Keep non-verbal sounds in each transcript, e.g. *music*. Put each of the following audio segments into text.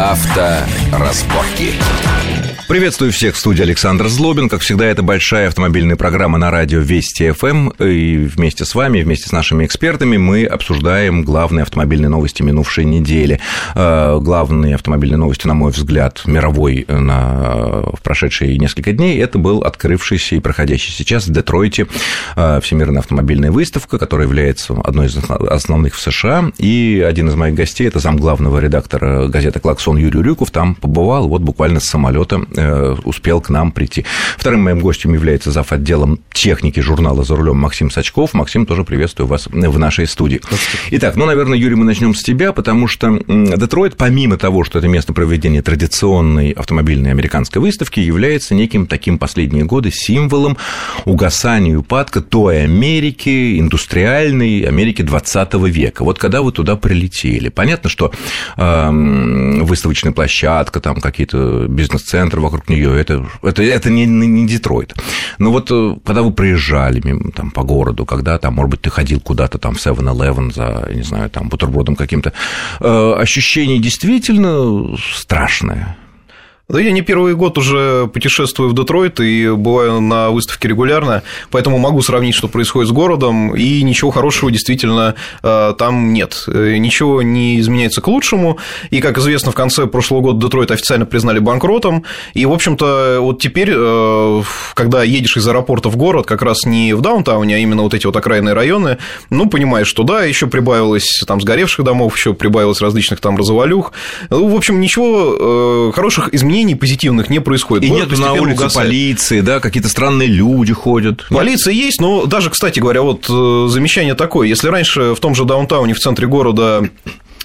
Авторазборки. Приветствую всех в студии Александр Злобин. Как всегда, это большая автомобильная программа на радио Вести ФМ. И вместе с вами, вместе с нашими экспертами мы обсуждаем главные автомобильные новости минувшей недели. Э, главные автомобильные новости, на мой взгляд, мировой на, в прошедшие несколько дней, это был открывшийся и проходящий сейчас в Детройте э, Всемирная автомобильная выставка, которая является одной из основных в США. И один из моих гостей, это зам главного редактора газеты «Клаксон» Юрий Рюков, там побывал вот буквально с самолета Э, успел к нам прийти. Вторым моим гостем является зав. отделом техники журнала «За рулем» Максим Сачков. Максим, тоже приветствую вас в нашей студии. Итак, ну, наверное, Юрий, мы начнем с тебя, потому что Детройт, помимо того, что это место проведения традиционной автомобильной американской выставки, является неким таким последние годы символом угасания и упадка той Америки, индустриальной Америки 20 века. Вот когда вы туда прилетели, понятно, что э, выставочная площадка, там какие-то бизнес-центры вокруг нее, это, это, это не, не Детройт. Но вот э, когда вы проезжали мимо, там, по городу, когда там, может быть, ты ходил куда-то там в 7-Eleven за, не знаю, там, бутербродом каким-то, э, ощущение действительно страшное. Да я не первый год уже путешествую в Детройт и бываю на выставке регулярно, поэтому могу сравнить, что происходит с городом, и ничего хорошего действительно э, там нет. Э, ничего не изменяется к лучшему, и, как известно, в конце прошлого года Детройт официально признали банкротом, и, в общем-то, вот теперь, э, когда едешь из аэропорта в город, как раз не в даунтауне, а именно вот эти вот окраинные районы, ну, понимаешь, что да, еще прибавилось там сгоревших домов, еще прибавилось различных там развалюх, ну, в общем, ничего хороших изменений изменений позитивных не происходит. И нет на улице угасает. полиции, да, какие-то странные люди ходят. Полиция есть, но даже, кстати говоря, вот э, замечание такое. Если раньше в том же даунтауне в центре города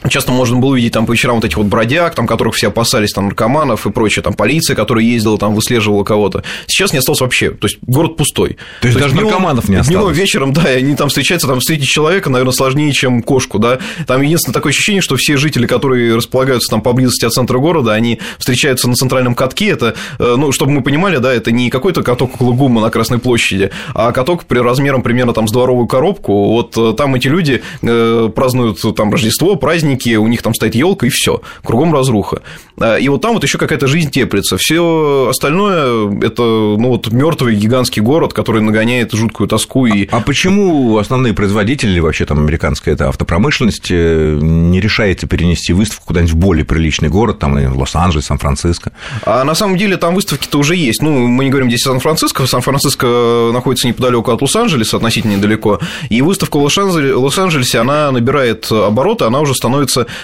Часто можно было увидеть там по вечерам вот этих вот бродяг, там, которых все опасались, там, наркоманов и прочее, там, полиция, которая ездила, там, выслеживала кого-то. Сейчас не осталось вообще, то есть город пустой. То есть, то есть даже днем, наркоманов не осталось? Днем, вечером, да, и они там встречаются, там, встретить человека, наверное, сложнее, чем кошку, да. Там единственное такое ощущение, что все жители, которые располагаются там поблизости от центра города, они встречаются на центральном катке, это, э, ну, чтобы мы понимали, да, это не какой-то каток около ГУМа на Красной площади, а каток при размером примерно там с дворовую коробку, вот э, там эти люди э, празднуют там Рождество, праздники, у них там стоит елка, и все, кругом разруха. А, и вот там вот еще какая-то жизнь теплится. Все остальное это ну, вот мертвый гигантский город, который нагоняет жуткую тоску. И... А, а почему основные производители вообще там американская это автопромышленность э, не решается перенести выставку куда-нибудь в более приличный город, там Лос-Анджелес, Сан-Франциско? А на самом деле там выставки-то уже есть. Ну, мы не говорим здесь о Сан-Франциско. Сан-Франциско находится неподалеку от Лос-Анджелеса, относительно недалеко. И выставка в Лос-Анджелесе, она набирает обороты, она уже становится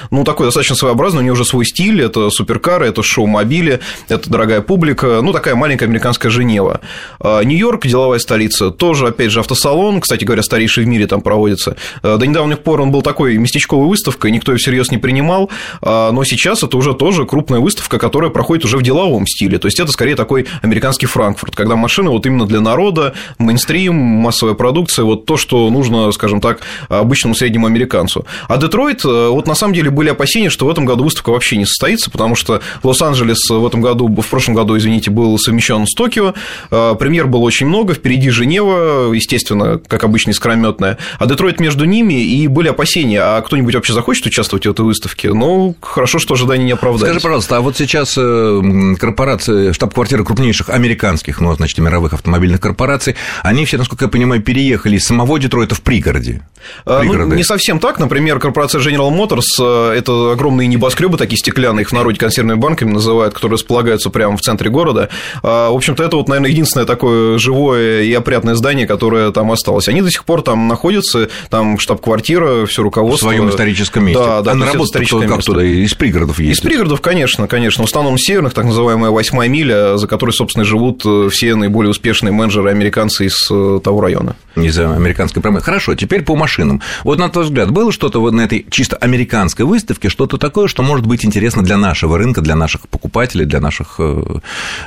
ну, такой достаточно своеобразный, у него уже свой стиль, это суперкары, это шоу-мобили, это дорогая публика, ну, такая маленькая американская Женева. А, Нью-Йорк, деловая столица, тоже, опять же, автосалон, кстати говоря, старейший в мире там проводится. А, до недавних пор он был такой местечковой выставкой, никто ее всерьез не принимал, а, но сейчас это уже тоже крупная выставка, которая проходит уже в деловом стиле, то есть это скорее такой американский Франкфурт, когда машины вот именно для народа, мейнстрим, массовая продукция, вот то, что нужно, скажем так, обычному среднему американцу. А Детройт, вот на самом деле были опасения, что в этом году выставка вообще не состоится, потому что Лос-Анджелес в этом году, в прошлом году, извините, был совмещен с Токио, а, премьер было очень много, впереди Женева, естественно, как обычно, искрометная, а Детройт между ними, и были опасения, а кто-нибудь вообще захочет участвовать в этой выставке? Ну, хорошо, что ожидания не оправдались. Скажи, пожалуйста, а вот сейчас э, корпорации, штаб-квартиры крупнейших американских, ну, значит, мировых автомобильных корпораций, они все, насколько я понимаю, переехали из самого Детройта в пригороде. А, ну, не совсем так. Например, корпорация General Motors э, это огромные небоскребы, такие стеклянные, их в народе консервными банками называют, которые располагаются прямо в центре города. А, в общем-то, это вот, наверное, единственное такое живое и опрятное здание, которое там осталось. Они до сих пор там находятся, там штаб-квартира, все руководство. В своем историческом месте. Да, да. А на работу как туда? Из пригородов есть? Из пригородов, конечно, конечно. В основном северных, так называемая восьмая миля, за которой, собственно, живут э, все наиболее успешные менеджеры американцы из э, того района. Из американской промышленности. Хорошо, теперь по машинам. Вот на твой взгляд, было что-то вот на этой чисто американской выставке, что-то такое, что может быть интересно для нашего рынка, для наших покупателей, для наших э,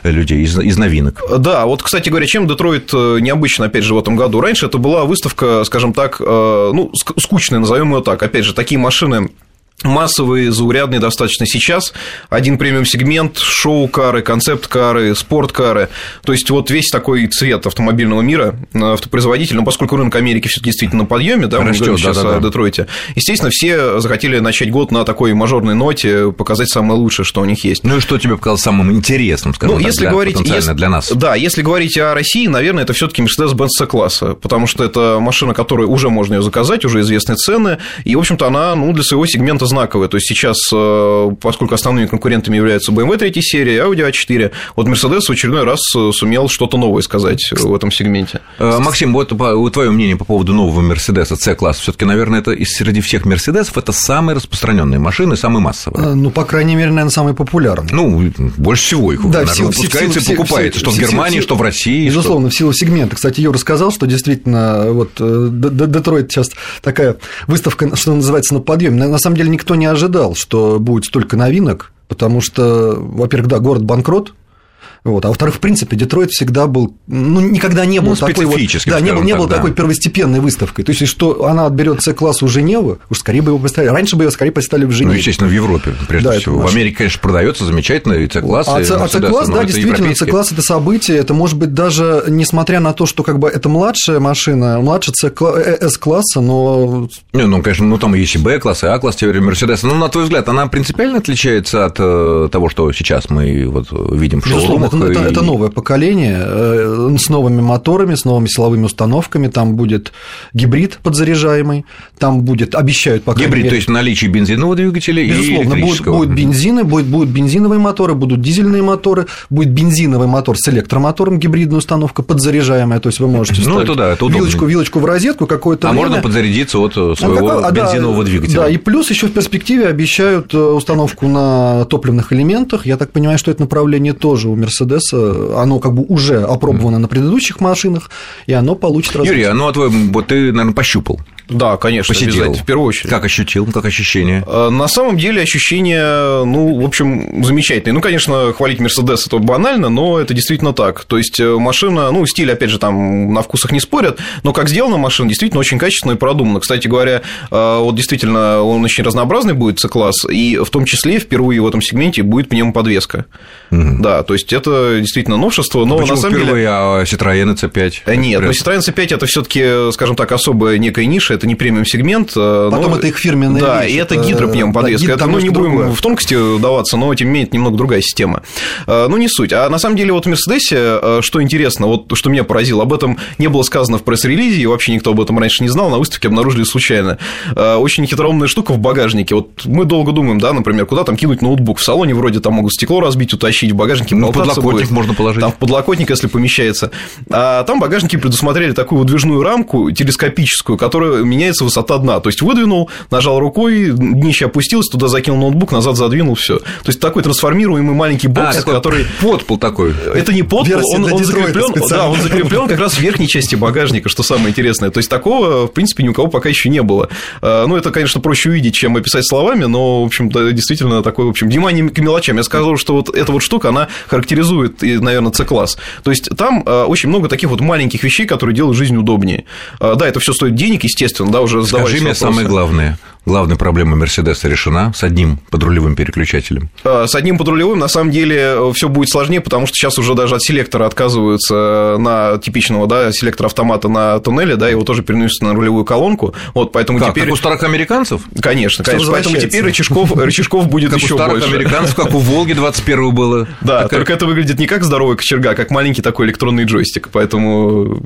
людей из, из новинок. Да, вот, кстати говоря, чем Детройт э, необычно, опять же, в этом году? Раньше это была выставка, скажем так, э, ну, скучная, назовем ее так. Опять же, такие машины массовые, заурядные достаточно сейчас. Один премиум-сегмент, шоу-кары, концепт-кары, спорт-кары. То есть, вот весь такой цвет автомобильного мира автопроизводитель, но поскольку рынок Америки все действительно на подъеме, да, Растёт, мы говорим сейчас да, да, о да. Детройте, естественно, все захотели начать год на такой мажорной ноте, показать самое лучшее, что у них есть. Ну и что тебе показалось самым интересным, скажем Ну, так, если для- говорить, если- для нас? Да, если говорить о России, наверное, это все-таки Mercedes-Benz C-класса, потому что это машина, которая уже можно ее заказать, уже известны цены, и, в общем-то, она ну, для своего сегмента знаковая. То есть сейчас, э, поскольку основными конкурентами являются BMW 3 серии, Audi A4, вот Mercedes в очередной раз э, сумел что-то новое сказать в этом сегменте. Э, Максим, вот твое мнение по поводу нового Мерседеса C-класса. Все-таки, наверное, это из среди всех Мерседесов это самые распространенные машины, самые массовые. Э, Ну, по крайней мере, наверное, самый популярный. Ну, больше всего их Да, наверное, в силу- в выпускается силу- и покупается, что в Германии, силу- что в России. что- Безусловно, в силу сегмента. Кстати, Юра сказал, что действительно вот э, Детройт сейчас такая выставка, что называется, на подъеме. На на самом деле никто не ожидал, что будет столько новинок, потому что, во-первых, да, город банкрот, вот. А во-вторых, в принципе, Детройт всегда был, ну, никогда не был Ну, такой вот, да, не был, не так, был да. такой первостепенной выставкой. То есть, что она отберет С-класс у Женевы, уж скорее бы его представили. Раньше бы ее скорее представили в Ну, Женеве. естественно, в Европе, прежде Да, всего. В. Америке, конечно, продается замечательно, и C-класс, А и а С-класс, но да, действительно. С-класс это событие, это может быть даже, несмотря на то, что как бы это младшая машина, младше C-кла- э, С-класса, но Не, ну, конечно, ну, там есть и Б-класс, и А-класс теперь Мерседеса. Ну, на твой взгляд, она принципиально отличается от э, того, что сейчас мы вот видим в шоурумах? Это, это- и- это новое поколение э, с новыми моторами, с новыми силовыми установками. Там будет гибрид подзаряжаемый, там будет, обещают, по крайней Гибрид, мере, то есть наличие бензинового двигателя и Безусловно, будут, электрического. будут бензины, будет, будут бензиновые моторы, будут дизельные моторы, будет бензиновый мотор с электромотором, гибридная установка подзаряжаемая, то есть вы можете Ну, это да, это удобно. вилочку, вилочку в розетку какое-то А время. можно подзарядиться от э, А своего а, да, бензинового двигателя. Да, и плюс еще в перспективе обещают э, установку на топливных элементах. Я так понимаю, что это направление тоже у Мерседеса, оно как бы уже опробовано на предыдущих машинах, и оно получит развитие. Юрий, а ну а твой, вот ты, наверное, пощупал, Да, конечно, посидел. обязательно, в первую очередь. Как ощутил, как ощущение? Э, На самом деле ощущения, ну, в общем, замечательные. Ну, конечно, хвалить Мерседес это банально, но это действительно так. То есть э, машина, ну, стиль, опять же, там на вкусах не спорят, но как сделана машина, действительно очень качественно и продумана. Кстати говоря, э, вот действительно он очень разнообразный будет C-класс, и в том числе впервые в этом сегменте будет пневмоподвеска. Да, то есть это действительно новшество, но Почему на самом деле... впервые, а Citroёn C5? Э, Нет, но ли. Citroёn C5 это все-таки, скажем так, особая некая ниша, это не премиум сегмент. э, Потом но- это их фирменная Да, вещь, и это это- гидропневмоподвеска. да, это, ну, не немножко будем другое. в тонкости даваться, но тем не менее это немного другая система. Э, Ну, не суть. А на самом деле вот в Мерседесе, э, что интересно, вот что меня поразило, об этом не было сказано в пресс-релизе, и вообще никто об этом раньше не знал, на выставке обнаружили случайно. Очень хитроумная штука в багажнике. Вот мы долго думаем, да, например, куда там кинуть ноутбук. В салоне вроде там могут стекло разбить, утащить, в багажнике Ну, подлокотник будет. можно положить. Там в подлокотник, если помещается. А там багажники предусмотрели такую выдвижную рамку телескопическую, которая меняется высота дна. То есть выдвинул, нажал рукой, днище опустилось, туда закинул ноутбук, назад задвинул, все. То есть такой трансформируемый маленький А, бокс, такой который подпол такой. это не подпол, он, он закреплен, да, он закреплен как раз в верхней части багажника, что самое интересное. То есть такого, в принципе, ни у кого пока еще не было. А, Ну, это, конечно, проще увидеть, чем описать словами, но, в общем-то, действительно такое, в общем, внимание к мелочам. Я сказал, что вот эта вот штука, она характеризует, наверное, C-класс. То есть там а, очень много таких вот маленьких вещей, которые делают жизнь удобнее. А, Да, это все стоит денег, естественно, да, уже Скажи мне вопросы. самое главное. Главная проблема Мерседеса решена с одним подрулевым переключателем. А, С одним подрулевым, на самом деле, все будет сложнее, потому что сейчас уже даже от селектора отказываются на типичного, да, селектора автомата на туннеле, да, его тоже переносят на рулевую колонку. Вот, поэтому Как, теперь... как у старых американцев? Конечно, конечно. Поэтому теперь рычажков, рычажков будет Как у еще старых больше. американцев, как у Волги 21 было. Да, Такая- только это выглядит не как здоровая кочерга, а как маленький такой электронный джойстик, поэтому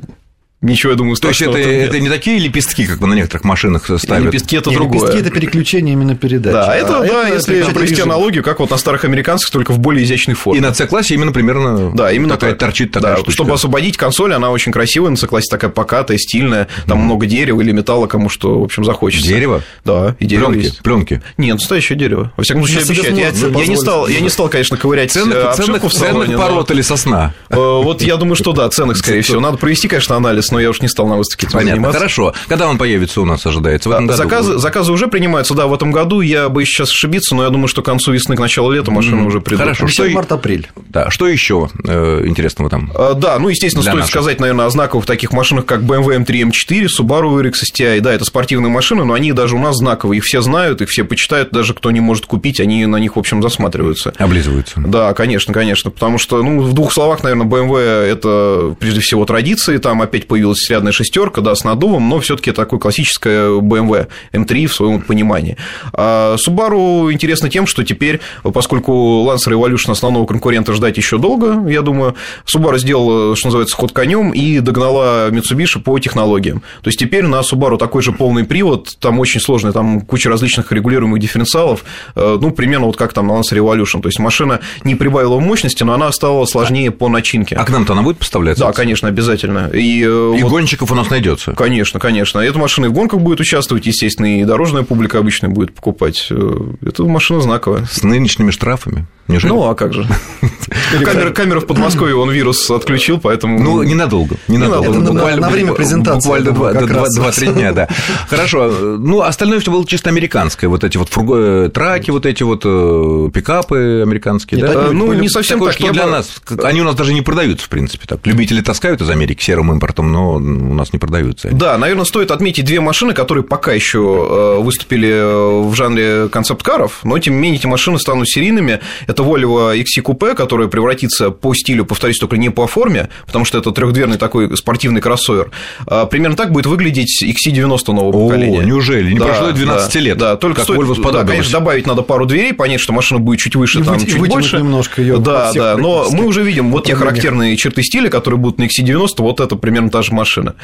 ничего, я думаю, То есть это, это не такие лепестки, как на некоторых машинах ставят. Лепестки это Не, другое. лепестки – это переключение именно передачи. Да, это, А да, если переключатель провести режима. аналогию, как вот на старых американцах, только в более изящной форме. И на C-классе именно примерно Да, именно такая так. торчит такая Да, штучка. Чтобы освободить консоль, она очень красивая, на C-классе такая покатая, стильная, там много дерева или металла, кому что, в общем, захочется. Дерево? Да, и дерево Пленки, есть. пленки. Нет, настоящее дерево. Во всяком случае, Мерседес обещать. Я, себе я не стал, я не стал, конечно, ковырять э, Ценных, обшивку ценных, в салоне, ценных пород или сосна? Э, Вот я думаю, что да, ценных, скорее всего. Надо провести, конечно, анализ интересно, но я уж не стал на выставке этим Понятно, заниматься. хорошо. Когда он появится у нас, ожидается? В этом году? Заказы, заказы уже принимаются, да, в этом году. Я боюсь сейчас ошибиться, но я думаю, что к концу весны, к началу лета машины уже придут. Хорошо. Что и- март-апрель. Да, что еще э, интересного там? А, Да, ну, естественно, Для стоит наших. сказать, наверное, о знаковых таких машинах, как BMW M3 M4, Subaru RX STI. Да, это спортивные машины, но они даже у нас знаковые. Их все знают, их все почитают, даже кто не может купить, они на них, в общем, засматриваются. Облизываются. Да, конечно, конечно, потому что, ну, в двух словах, наверное, BMW это прежде всего традиции, там опять появилась рядная шестерка, да, с надувом, но все-таки такое классическое BMW M3 в своем понимании. А Subaru интересно тем, что теперь, поскольку Lancer Evolution основного конкурента ждать еще долго, я думаю, Subaru сделала, что называется, ход конем и догнала Mitsubishi по технологиям. То есть теперь на Subaru такой же полный привод, там очень сложный, там куча различных регулируемых дифференциалов, э, ну, примерно вот как там на Lancer Evolution. То есть машина не прибавила мощности, но она стала сложнее по начинке. А к нам-то она будет поставляться? Да, конечно, обязательно. И, э, И вот- гонщиков у нас найдется. Конечно, конечно. Эта машина и в гонках будет участвовать, естественно, и дорожная публика обычно будет покупать. Э, Это машина знаковая. С нынешними штрафами. Неужели? Ну, а как же? *laughs* Камера, камера в Подмосковье, он вирус отключил, поэтому... Ну, ненадолго. Ненадолго. Это на- Буквально- на время презентации, Буквально я думаю, два- как два- раз. два-три дня, да. *laughs* Хорошо. Ну, остальное все было чисто американское. Вот эти вот фурго... э, траки, вот эти вот э, пикапы американские, Нет, да? Э, ну, не совсем Такое, так. что Я для бы- нас. Они у нас даже не продаются, в принципе. Так. Любители таскают из Америки серым импортом, но у нас не продаются. они. Да, наверное, стоит отметить две машины, которые пока еще э, выступили э, в жанре концепт-каров, но тем не менее эти машины станут серийными. Это Volvo XC Coupe, которая превратится по стилю, повторюсь, только не по форме, потому что это трехдверный такой спортивный кроссовер. А Примерно так будет выглядеть XC90 нового О, поколения. неужели? Не Да, прошло и 12 да, лет, Да, только как стоит, Volvo да, конечно, добавить надо пару дверей, понять, что машина будет чуть выше, И там, чуть больше. немножко её Да, да, но мы уже видим вот те характерные черты стиля, которые будут на XC90, вот это примерно та же машина.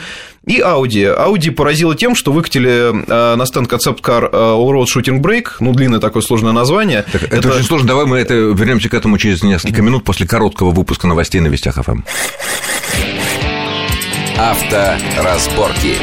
И Audi. Audi поразила тем, что выкатили э, на стенд Car э, All-Road Shooting Brake, ну, длинное такое сложное название. Так, это, очень сложно. Давай мы это вернемся к этому через несколько минут после короткого выпуска новостей на Вестях Эм. ФМ. Авторазборки.